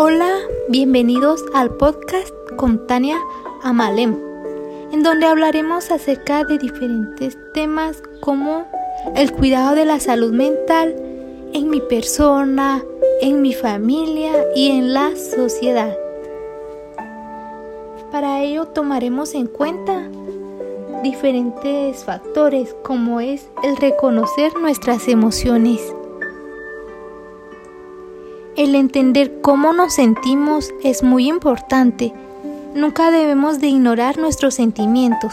Hola, bienvenidos al podcast con Tania Amalem, en donde hablaremos acerca de diferentes temas como el cuidado de la salud mental en mi persona, en mi familia y en la sociedad. Para ello tomaremos en cuenta diferentes factores como es el reconocer nuestras emociones el entender cómo nos sentimos es muy importante. Nunca debemos de ignorar nuestros sentimientos.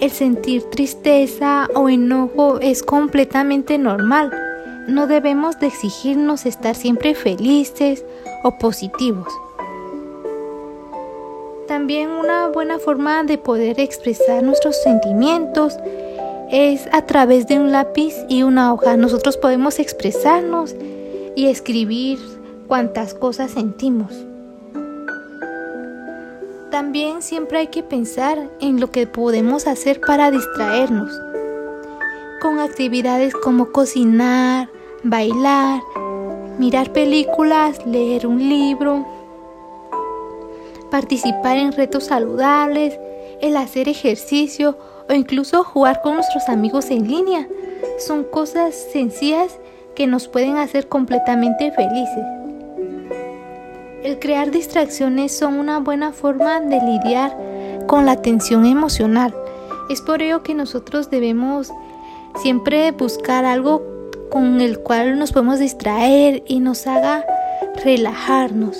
El sentir tristeza o enojo es completamente normal. No debemos de exigirnos estar siempre felices o positivos. También una buena forma de poder expresar nuestros sentimientos es a través de un lápiz y una hoja. Nosotros podemos expresarnos y escribir cuantas cosas sentimos. También siempre hay que pensar en lo que podemos hacer para distraernos, con actividades como cocinar, bailar, mirar películas, leer un libro, participar en retos saludables, el hacer ejercicio o incluso jugar con nuestros amigos en línea. Son cosas sencillas que nos pueden hacer completamente felices. El crear distracciones son una buena forma de lidiar con la tensión emocional. Es por ello que nosotros debemos siempre buscar algo con el cual nos podemos distraer y nos haga relajarnos.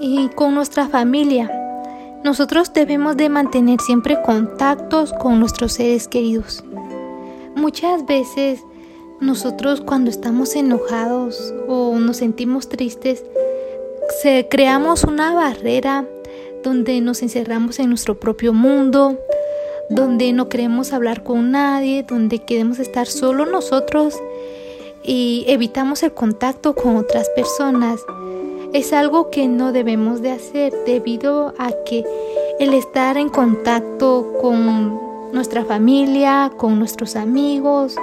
Y con nuestra familia, nosotros debemos de mantener siempre contactos con nuestros seres queridos. Muchas veces nosotros cuando estamos enojados o nos sentimos tristes, creamos una barrera donde nos encerramos en nuestro propio mundo, donde no queremos hablar con nadie, donde queremos estar solo nosotros y evitamos el contacto con otras personas es algo que no debemos de hacer debido a que el estar en contacto con nuestra familia, con nuestros amigos,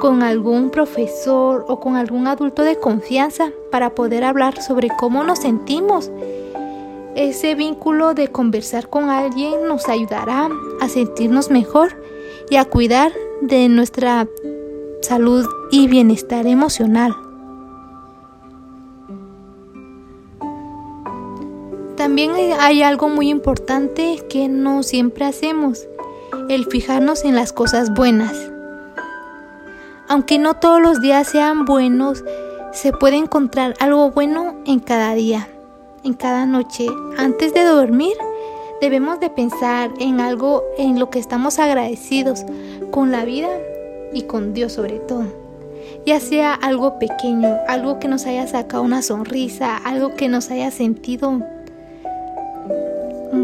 con algún profesor o con algún adulto de confianza para poder hablar sobre cómo nos sentimos. Ese vínculo de conversar con alguien nos ayudará a sentirnos mejor y a cuidar de nuestra salud y bienestar emocional. También hay algo muy importante que no siempre hacemos, el fijarnos en las cosas buenas. Aunque no todos los días sean buenos, se puede encontrar algo bueno en cada día, en cada noche. Antes de dormir, debemos de pensar en algo en lo que estamos agradecidos con la vida y con Dios sobre todo. Ya sea algo pequeño, algo que nos haya sacado una sonrisa, algo que nos haya sentido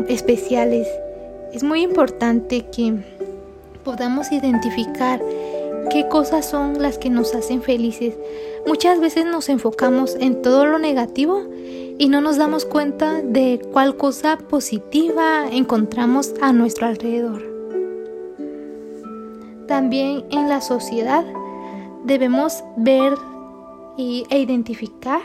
especiales. Es muy importante que podamos identificar qué cosas son las que nos hacen felices. Muchas veces nos enfocamos en todo lo negativo y no nos damos cuenta de cuál cosa positiva encontramos a nuestro alrededor. También en la sociedad debemos ver e identificar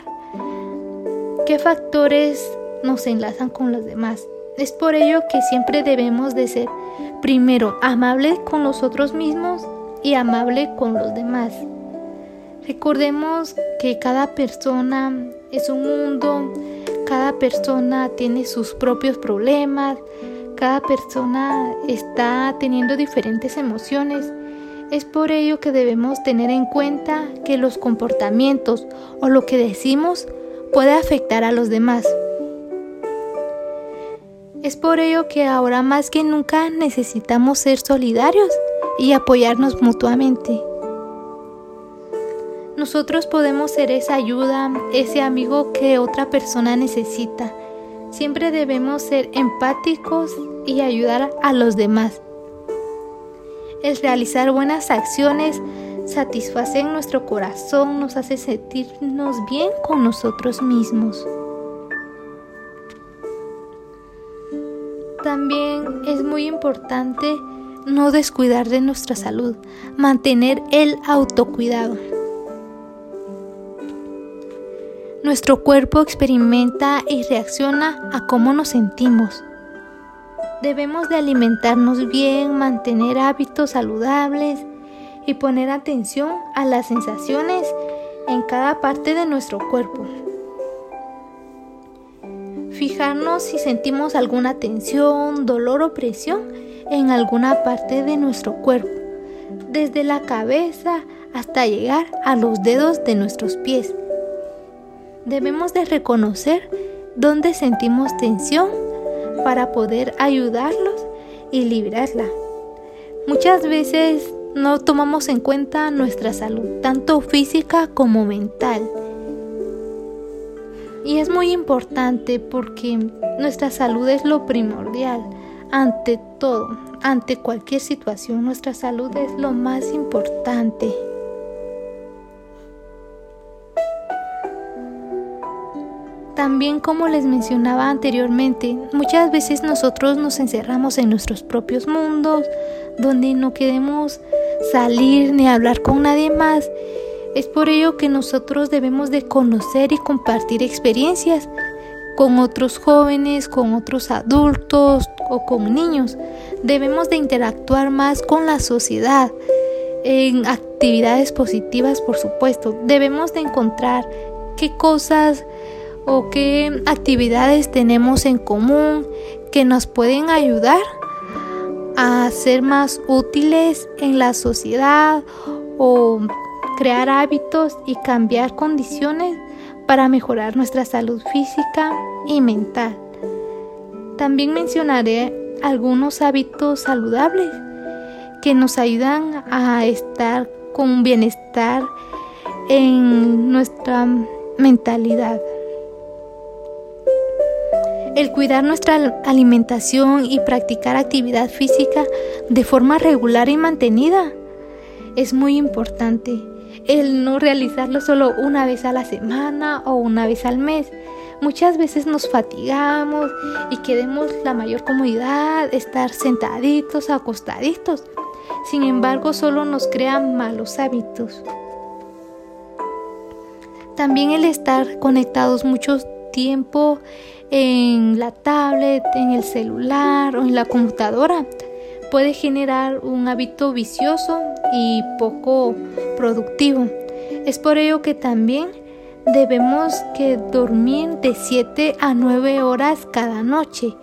qué factores nos enlazan con los demás. Es por ello que siempre debemos de ser primero amables con nosotros mismos y amable con los demás. Recordemos que cada persona es un mundo, cada persona tiene sus propios problemas, cada persona está teniendo diferentes emociones. Es por ello que debemos tener en cuenta que los comportamientos o lo que decimos puede afectar a los demás. Es por ello que ahora más que nunca necesitamos ser solidarios y apoyarnos mutuamente. Nosotros podemos ser esa ayuda, ese amigo que otra persona necesita. Siempre debemos ser empáticos y ayudar a los demás. El realizar buenas acciones satisface nuestro corazón, nos hace sentirnos bien con nosotros mismos. También es muy importante no descuidar de nuestra salud, mantener el autocuidado. Nuestro cuerpo experimenta y reacciona a cómo nos sentimos. Debemos de alimentarnos bien, mantener hábitos saludables y poner atención a las sensaciones en cada parte de nuestro cuerpo. Fijarnos si sentimos alguna tensión, dolor o presión en alguna parte de nuestro cuerpo, desde la cabeza hasta llegar a los dedos de nuestros pies. Debemos de reconocer dónde sentimos tensión para poder ayudarlos y librarla. Muchas veces no tomamos en cuenta nuestra salud, tanto física como mental. Y es muy importante porque nuestra salud es lo primordial. Ante todo, ante cualquier situación, nuestra salud es lo más importante. También como les mencionaba anteriormente, muchas veces nosotros nos encerramos en nuestros propios mundos, donde no queremos salir ni hablar con nadie más. Es por ello que nosotros debemos de conocer y compartir experiencias con otros jóvenes, con otros adultos o con niños. Debemos de interactuar más con la sociedad en actividades positivas, por supuesto. Debemos de encontrar qué cosas o qué actividades tenemos en común que nos pueden ayudar a ser más útiles en la sociedad o crear hábitos y cambiar condiciones para mejorar nuestra salud física y mental. También mencionaré algunos hábitos saludables que nos ayudan a estar con bienestar en nuestra mentalidad. El cuidar nuestra alimentación y practicar actividad física de forma regular y mantenida es muy importante. El no realizarlo solo una vez a la semana o una vez al mes. Muchas veces nos fatigamos y queremos la mayor comodidad, estar sentaditos, acostaditos. Sin embargo, solo nos crean malos hábitos. También el estar conectados mucho tiempo en la tablet, en el celular o en la computadora puede generar un hábito vicioso y poco productivo. Es por ello que también debemos que dormir de 7 a 9 horas cada noche.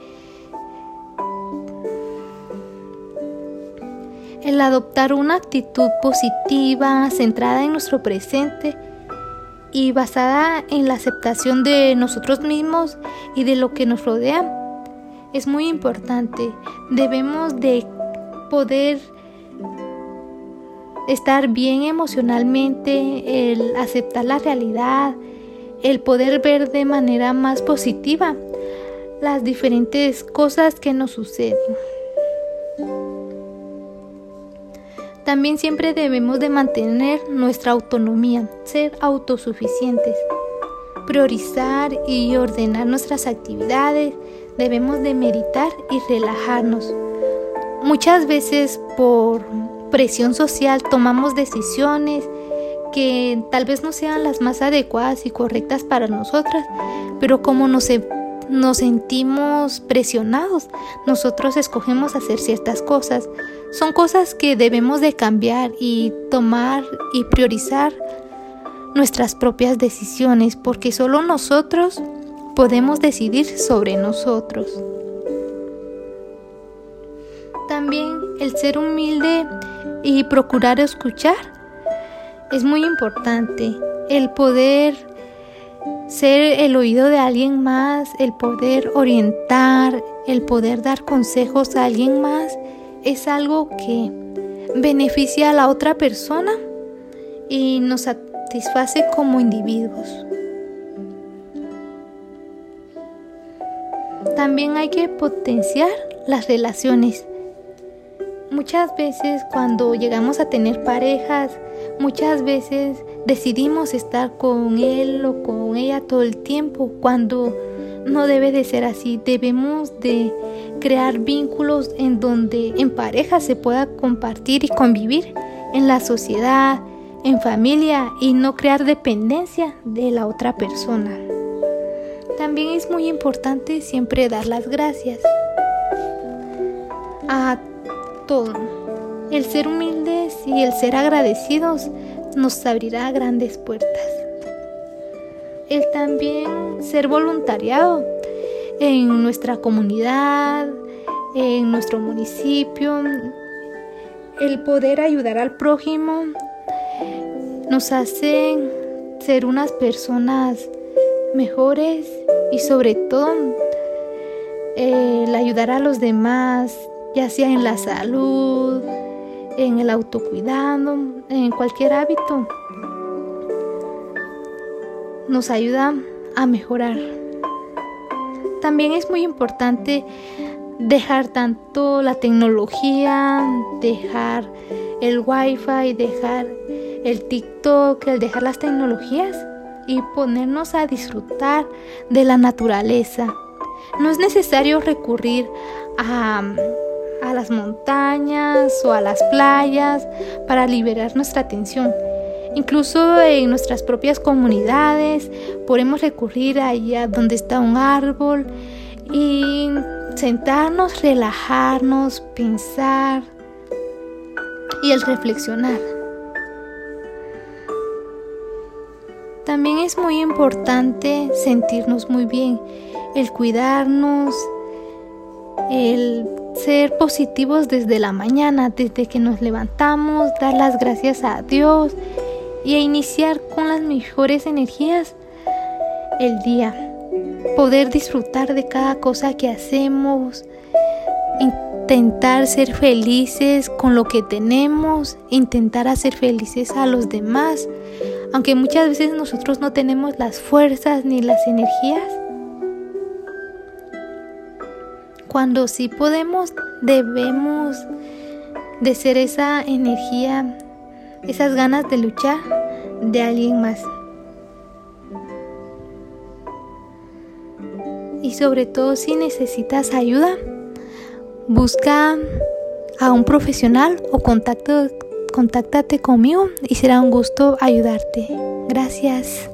El adoptar una actitud positiva, centrada en nuestro presente, y basada en la aceptación de nosotros mismos y de lo que nos rodea. Es muy importante. Debemos de poder estar bien emocionalmente, el aceptar la realidad, el poder ver de manera más positiva las diferentes cosas que nos suceden. También siempre debemos de mantener nuestra autonomía, ser autosuficientes, priorizar y ordenar nuestras actividades, debemos de meditar y relajarnos. Muchas veces por presión social tomamos decisiones que tal vez no sean las más adecuadas y correctas para nosotras, pero como nos, nos sentimos presionados, nosotros escogemos hacer ciertas cosas son cosas que debemos de cambiar y tomar y priorizar nuestras propias decisiones porque solo nosotros podemos decidir sobre nosotros. El ser humilde y procurar escuchar es muy importante. El poder ser el oído de alguien más, el poder orientar, el poder dar consejos a alguien más es algo que beneficia a la otra persona y nos satisface como individuos. También hay que potenciar las relaciones. Muchas veces cuando llegamos a tener parejas, muchas veces decidimos estar con él o con ella todo el tiempo, cuando no debe de ser así. Debemos de crear vínculos en donde en pareja se pueda compartir y convivir en la sociedad, en familia y no crear dependencia de la otra persona. También es muy importante siempre dar las gracias a todo. El ser humildes y el ser agradecidos nos abrirá grandes puertas. El también ser voluntariado en nuestra comunidad, en nuestro municipio, el poder ayudar al prójimo nos hace ser unas personas mejores y sobre todo el ayudar a los demás, ya sea en la salud, en el autocuidado, en cualquier hábito, nos ayuda a mejorar. También es muy importante dejar tanto la tecnología, dejar el wifi, dejar el TikTok, el dejar las tecnologías y ponernos a disfrutar de la naturaleza. No es necesario recurrir a, a las montañas o a las playas para liberar nuestra atención. Incluso en nuestras propias comunidades podemos recurrir allá donde está un árbol y sentarnos, relajarnos, pensar y el reflexionar. También es muy importante sentirnos muy bien, el cuidarnos, el ser positivos desde la mañana, desde que nos levantamos, dar las gracias a Dios y a iniciar con las mejores energías el día. Poder disfrutar de cada cosa que hacemos, intentar ser felices con lo que tenemos, intentar hacer felices a los demás, aunque muchas veces nosotros no tenemos las fuerzas ni las energías. Cuando sí podemos, debemos de ser esa energía, esas ganas de luchar de alguien más. Y sobre todo si necesitas ayuda, busca a un profesional o contacto, contáctate conmigo y será un gusto ayudarte. Gracias.